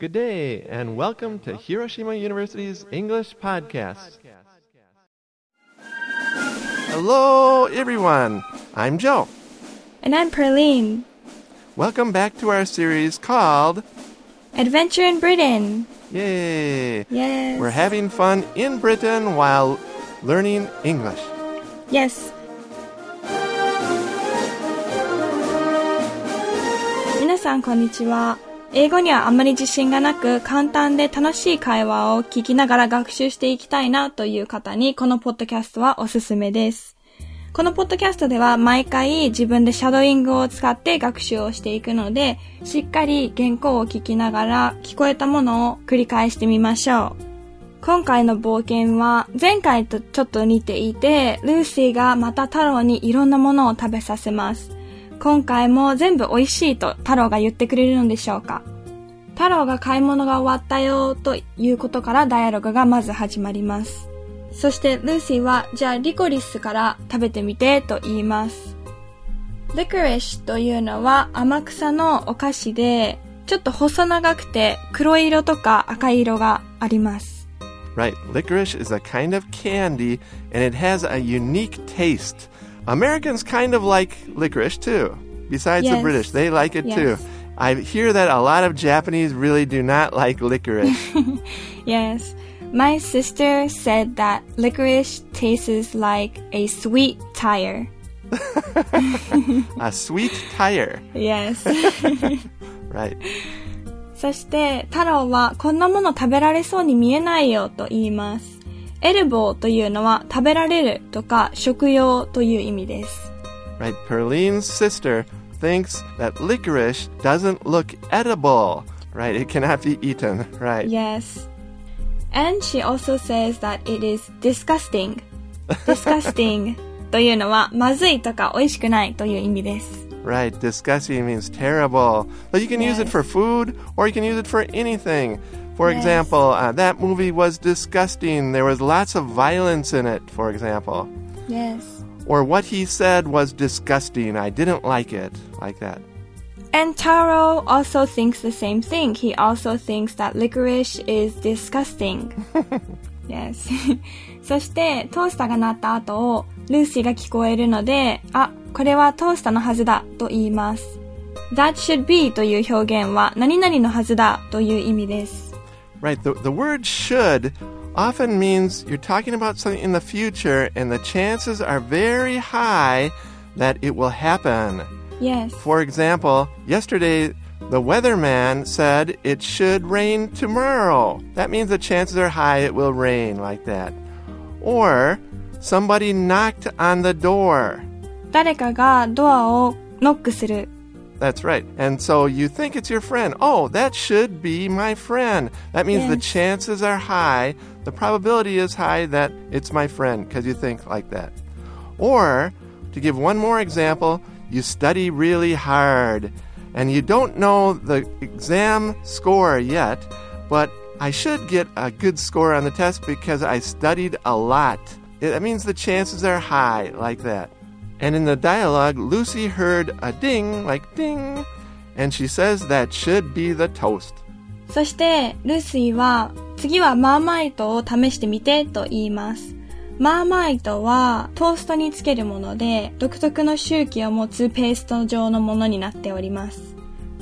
Good day, and welcome to Hiroshima University's English Podcast. Hello, everyone. I'm Joe. And I'm Perlene. Welcome back to our series called Adventure in Britain. Yay! Yes. We're having fun in Britain while learning English. Yes. 皆さんこんにちは。 英語にはあまり自信がなく、簡単で楽しい会話を聞きながら学習していきたいなという方に、このポッドキャストはおすすめです。このポッドキャストでは毎回自分でシャドーイングを使って学習をしていくので、しっかり原稿を聞きながら聞こえたものを繰り返してみましょう。今回の冒険は前回とちょっと似ていて、ルーシーがまた太郎にいろんなものを食べさせます。今回も全部美味しいと太郎が言ってくれるのでしょうか？太郎が買い物が終わったよということからダイアログがまず始まります。そしてルーシーはじゃあリコリスから食べてみてと言います。リコリスというのは甘草のお菓子でちょっと細長くて黒色とか赤色があります。Right, licorice is a kind of candy and it has a unique taste. Americans kind of like licorice too. Besides the Yes. British, they like it too. Yes. I hear that a lot of Japanese really do not like licorice. Yes. My sister said that licorice tastes like a sweet tire. a sweet tire. Yes. Right. そして、太郎はこんなもの食べられそうに見えないよと言います。エルボーというのは食べられるとか食用という意味です。 Right. Perline's sister thinks that licorice doesn't look edible. Right. It cannot be eaten. Right. Yes. And she also says that it is disgusting. disgusting というのはまずいとか美味しくないという意味です。 Right. Disgusting means terrible. But you can use it Yes. for food or you can use it for anything. For Yes. example, uh, that movie was disgusting. There was lots of violence in it, for example. Yes. Or what he said was disgusting. I didn't like it. Like that. And Taro also thinks the same thing. He also thinks that licorice is disgusting. yes. そして、トースターが鳴った後を、ルーシーが聞こえるので、あ、これはトースターのはずだと言います。That should be という表現は、何々のはずだという意味です。 Right. The, the word should often means you're talking about something in the future and the chances are very high that it will happen. Yes. For example, yesterday the weatherman said it should rain tomorrow. That means the chances are high it will rain, like that. Or somebody knocked on the door. 誰かがドアをノックする。 that's right. And so you think it's your friend. Oh, that should be my friend. That means the chances are high, the probability is high that it's my friend because you think like that. Or, to give one more example, you study really hard and you don't know the exam score yet, but I should get a good score on the test because I studied a lot. It- That means the chances are high, like that. And in the dialogue, Lucy heard a ding, like ding, and she says that should be the toast. そして、ルーシーは、次はマーマイトを試してみてと言います。マーマイトはトーストにつけるもので、独特の周期を持つペースト状のものになっております。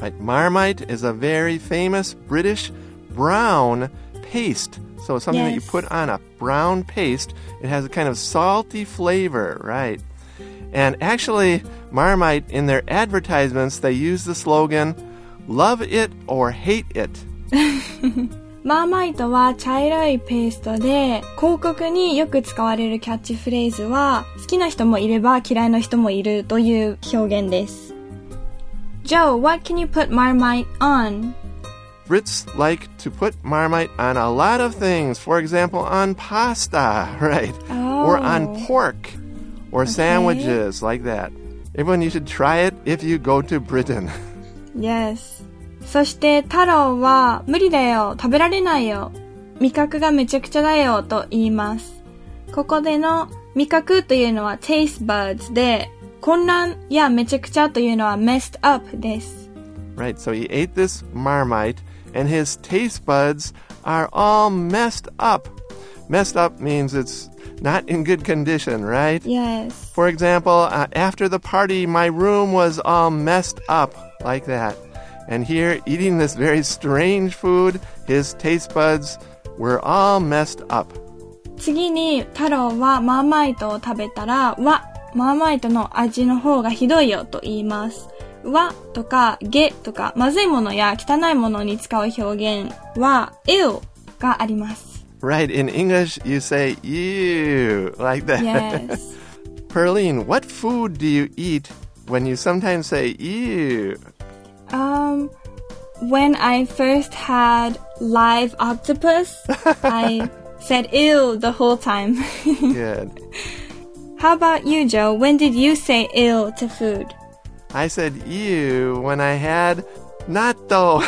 Right? Marmite is a very famous British brown paste. So something that you Yes. put on a brown paste. It has a kind of salty flavor, right? And actually, Marmite in their advertisements they use the slogan "Love it or hate it." マーマイトは茶色いペーストで、広告によく使われるキャッチフレーズは、好きな人もいれば嫌いな人もいるという表現です。Joe, what can you put Marmite on? Brits like to put Marmite on a lot of things. For example, on pasta, right? Or on Oh. pork or sandwiches, like that. Everyone, you should try it if you go to Britain. Yes. そして太郎は無理だよ、食べられないよ。味覚がめちゃくちゃだよと言います。ここでの味覚というのは taste buds で、混乱やめちゃくちゃというのは messed up です。 Right, so he ate this marmite and his taste buds are all messed up. Messed up means it's not in good condition, right? Yes. For example, uh, after the party, my room was all messed up like that. And here, eating this very strange food, his taste buds were all messed up. 次に、太郎はマーマイトを食べたら、わ、マーマイトの味の方がひどいよと言います。わとか、げとか、まずいものや汚いものに使う表現は、ill があります。 Right, in English, you say ew, like that. Yes. Perlene, what food do you eat when you sometimes say ew? Um, when I first had live octopus, I said ill the whole time. Good. How about you, Joe? When did you say ill to food? I said ew when I had natto.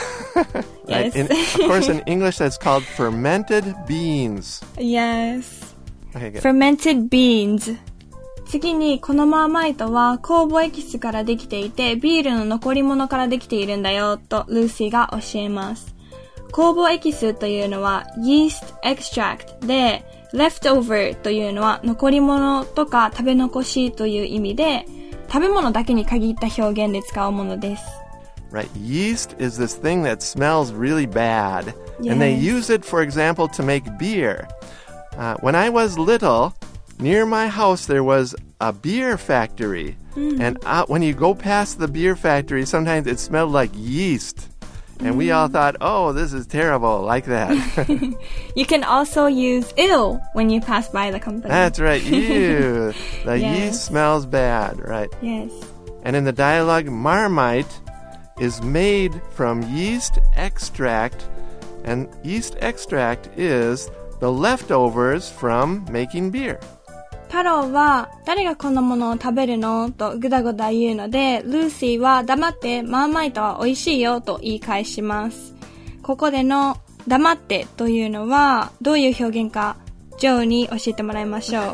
Yes. In, of course, in English, that's called fermented beans. Yes. Okay, good. fermented beans 次にこのマーマイトは酵母エキスからできていてビールの残り物からできているんだよとルーシーが教えます酵母エキスというのは yeast extract で leftover というのは残り物とか食べ残しという意味で食べ物だけに限った表現で使うものです Right. Yeast is this thing that smells really bad. And they use it, for example, to make beer. Uh, when I was little, near my house, there was a beer factory. Hmm. And out, when you go past the beer factory, sometimes it smelled like yeast. And we all hmm. thought, oh, this is terrible, like that. You can also use ill when you pass by the company That's right. Ew. The Yes. yeast smells bad, right? Yes And in the dialogue, Marmite is made from yeast extract, and yeast extract is the leftovers from making beer. 太郎は、誰がこのものを食べるの？とぐだぐだ言うので、ルーシーは黙ってマーマイトは美味しいよと言い返します。ここでの黙ってというのはどういう表現か、ジョーに教えてもらいましょう。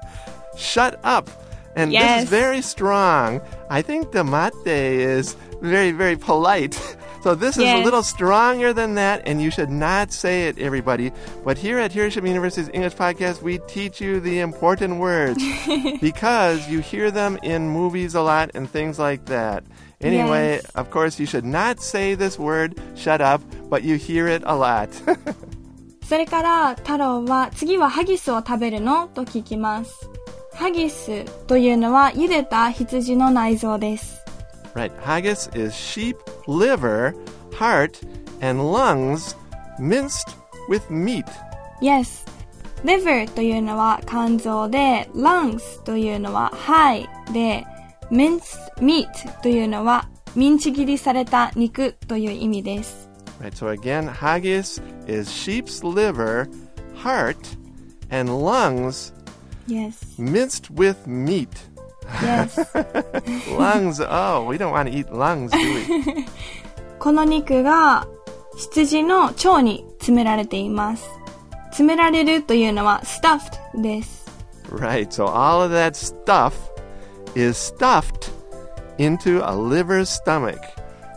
Shut up! And this Yes. is very strong. I think the mate is very, very polite. So this is a Yes. little stronger than that, and you should not say it, everybody. But here at Hiroshima University's English Podcast, we teach you the important words because you hear them in movies a lot and things like that. Anyway, Yes. of course, you should not say this word, shut up, but you hear it a lot. それから太郎は次はハギスを食べるのと聞きます。 ハギスというのは茹でた羊の内臓です。 Right. Haggis is sheep liver, heart, and lungs minced with meat. Yes. liver というのは肝臓で、lungs というのは肺で、minced meat というのはミンチ切りされた肉という意味です。 Right. So again, haggis is sheep's liver, heart, and lungs Yes. minced with meat. Yes. Lungs. oh, we don't want to eat lungs, do we? この肉が羊の腸に詰められています。詰められるというのは stuffed です。 right. So all of that stuff is stuffed into a liver's stomach.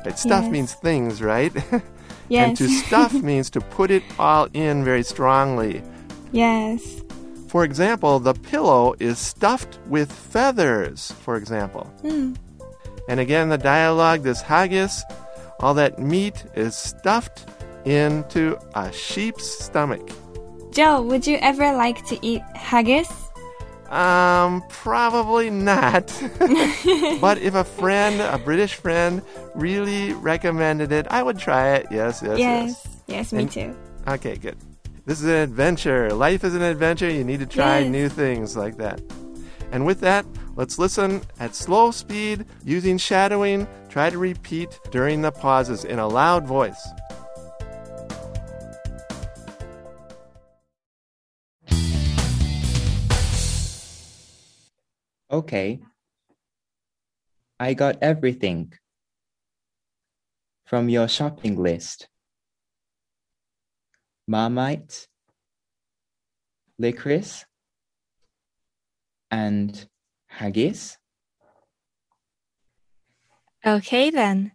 Right. Stuff Yes. means things, right? And Yes. to stuff means to put it all in very strongly. yes. For example, the pillow is stuffed with feathers, for example. Hmm. And again, the dialogue, this haggis, all that meat is stuffed into a sheep's stomach. Joe, would you ever like to eat haggis? Um, probably not. but if a friend, a British friend, really recommended it, I would try it. Yes, yes, yes. Yes. Yes, me And- too. Okay, good. This is an adventure. Life is an adventure. You need to try Yes. new things like that. And with that, let's listen at slow speed using shadowing. Try to repeat during the pauses in a loud voice. Okay. I got everything from your shopping list Marmite, licorice, and haggis. Okay then.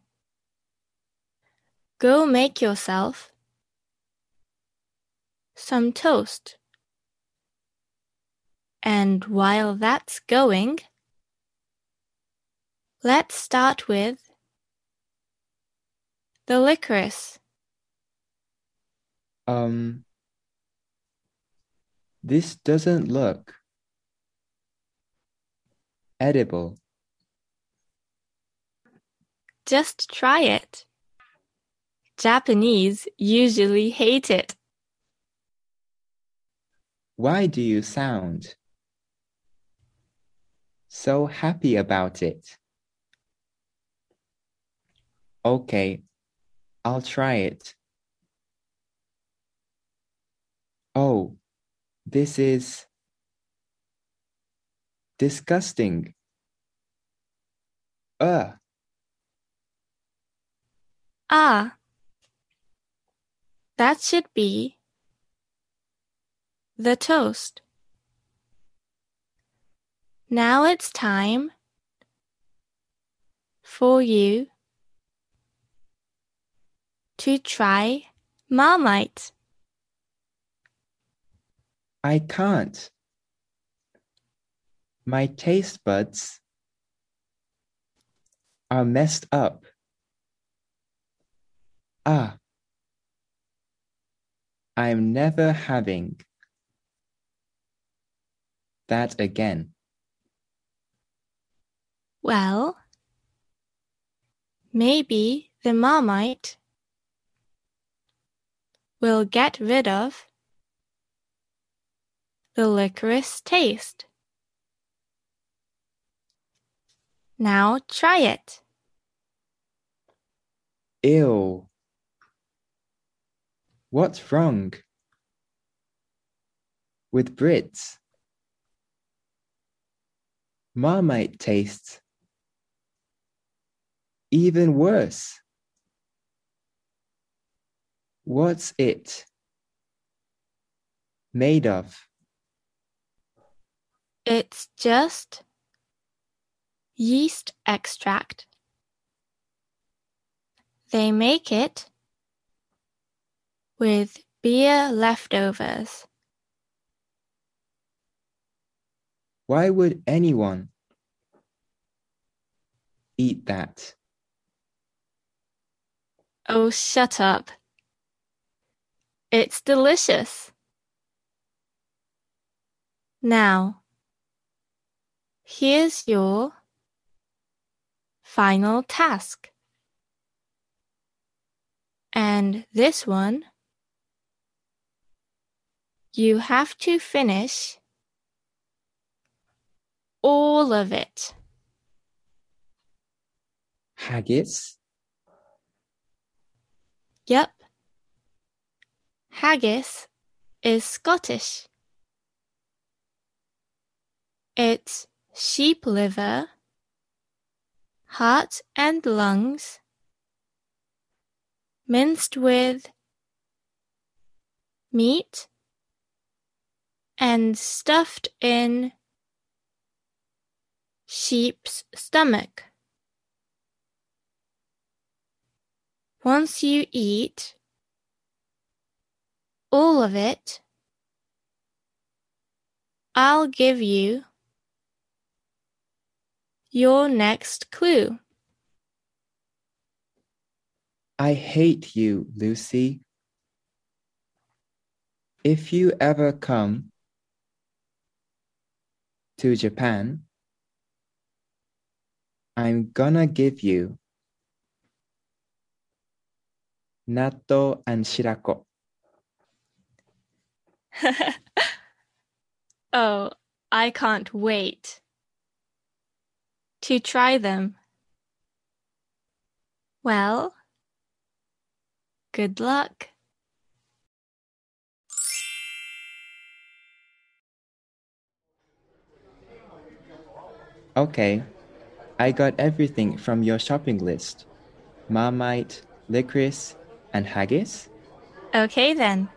Go make yourself some toast. And while that's going, let's start with the licorice. Um, this doesn't look edible. Just try it. Japanese usually hate it. Why do you sound so happy about it? Okay, I'll try it. Oh, this is disgusting. Ugh. Ah, that should be the toast. Now it's time for you to try Marmite. I can't. My taste buds are messed up. Ah, I'm never having that again. Well, maybe the Marmite will get rid of the licorice taste. Now try it. Ew. What's wrong with Brits? Marmite tastes even worse. What's it made of? It's just yeast extract. They make it with beer leftovers. Why would anyone eat that? Oh, shut up. It's delicious. Now, here's your final task. And this one, you have to finish all of it. Haggis? Yep. Haggis is Scottish. It's sheep liver, heart and lungs, minced with meat and stuffed in sheep's stomach. Once you eat all of it, I'll give you your next clue. I hate you, Lucy. If you ever come to Japan, I'm gonna give you natto and shirako. oh, I can't wait to try them. Well, good luck. Okay, I got everything from your shopping list Marmite, licorice, and haggis? Okay then.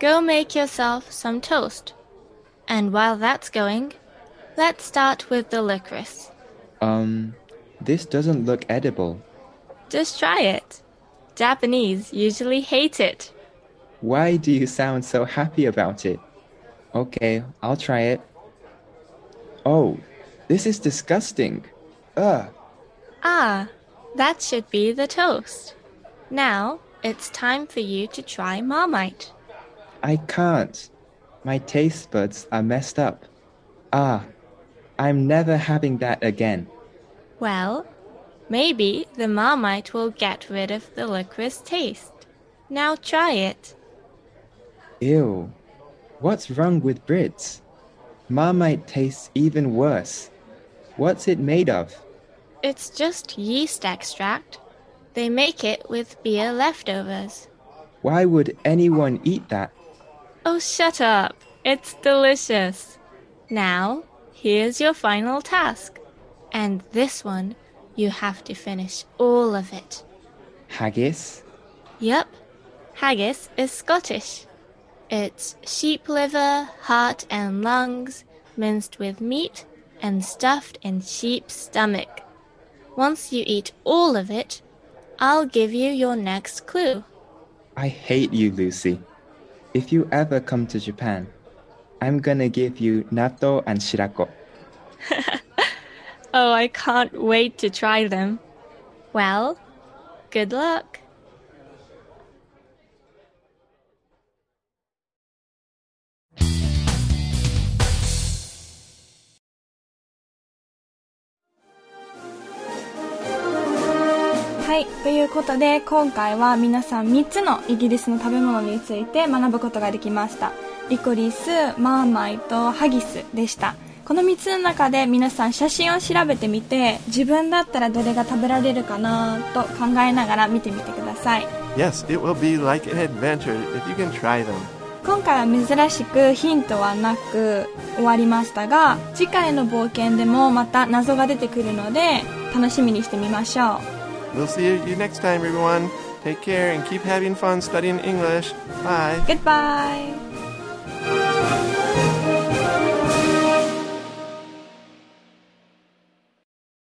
Go make yourself some toast. And while that's going, let's start with the licorice. Um, this doesn't look edible. Just try it. Japanese usually hate it. Why do you sound so happy about it? Okay, I'll try it. Oh, this is disgusting. Ugh. Ah, that should be the toast. Now it's time for you to try Marmite. I can't. My taste buds are messed up. Ah, I'm never having that again. Well, maybe the Marmite will get rid of the licorice taste. Now try it. Ew. What's wrong with Brits? Marmite tastes even worse. What's it made of? It's just yeast extract. They make it with beer leftovers. Why would anyone eat that? Oh, shut up. It's delicious. Now, here's your final task. And this one, you have to finish all of it. Haggis? Yep, haggis is Scottish. It's sheep liver, heart, and lungs minced with meat and stuffed in sheep's stomach. Once you eat all of it, I'll give you your next clue. I hate you, Lucy. If you ever come to Japan, I'm gonna give you natto and shirako. Oh, I can't wait to try them. Well, good luck. はい。ということで、今回は皆さん3つのイギリスの食べ物について学ぶことができました。リコリス、マーマイとハギスでした。この3つの中で皆さん写真を調べてみて、自分だったらどれが食べられるかなと考えながら見てみてください。Yes, it will be like an adventure if you can try them. 今回は珍しくヒントはなく終わりましたが、次回の冒険でもまた謎が出てくるので、楽しみにしてみましょう。We'll see you next time, everyone. Take care and keep having fun studying English. Bye. Goodbye!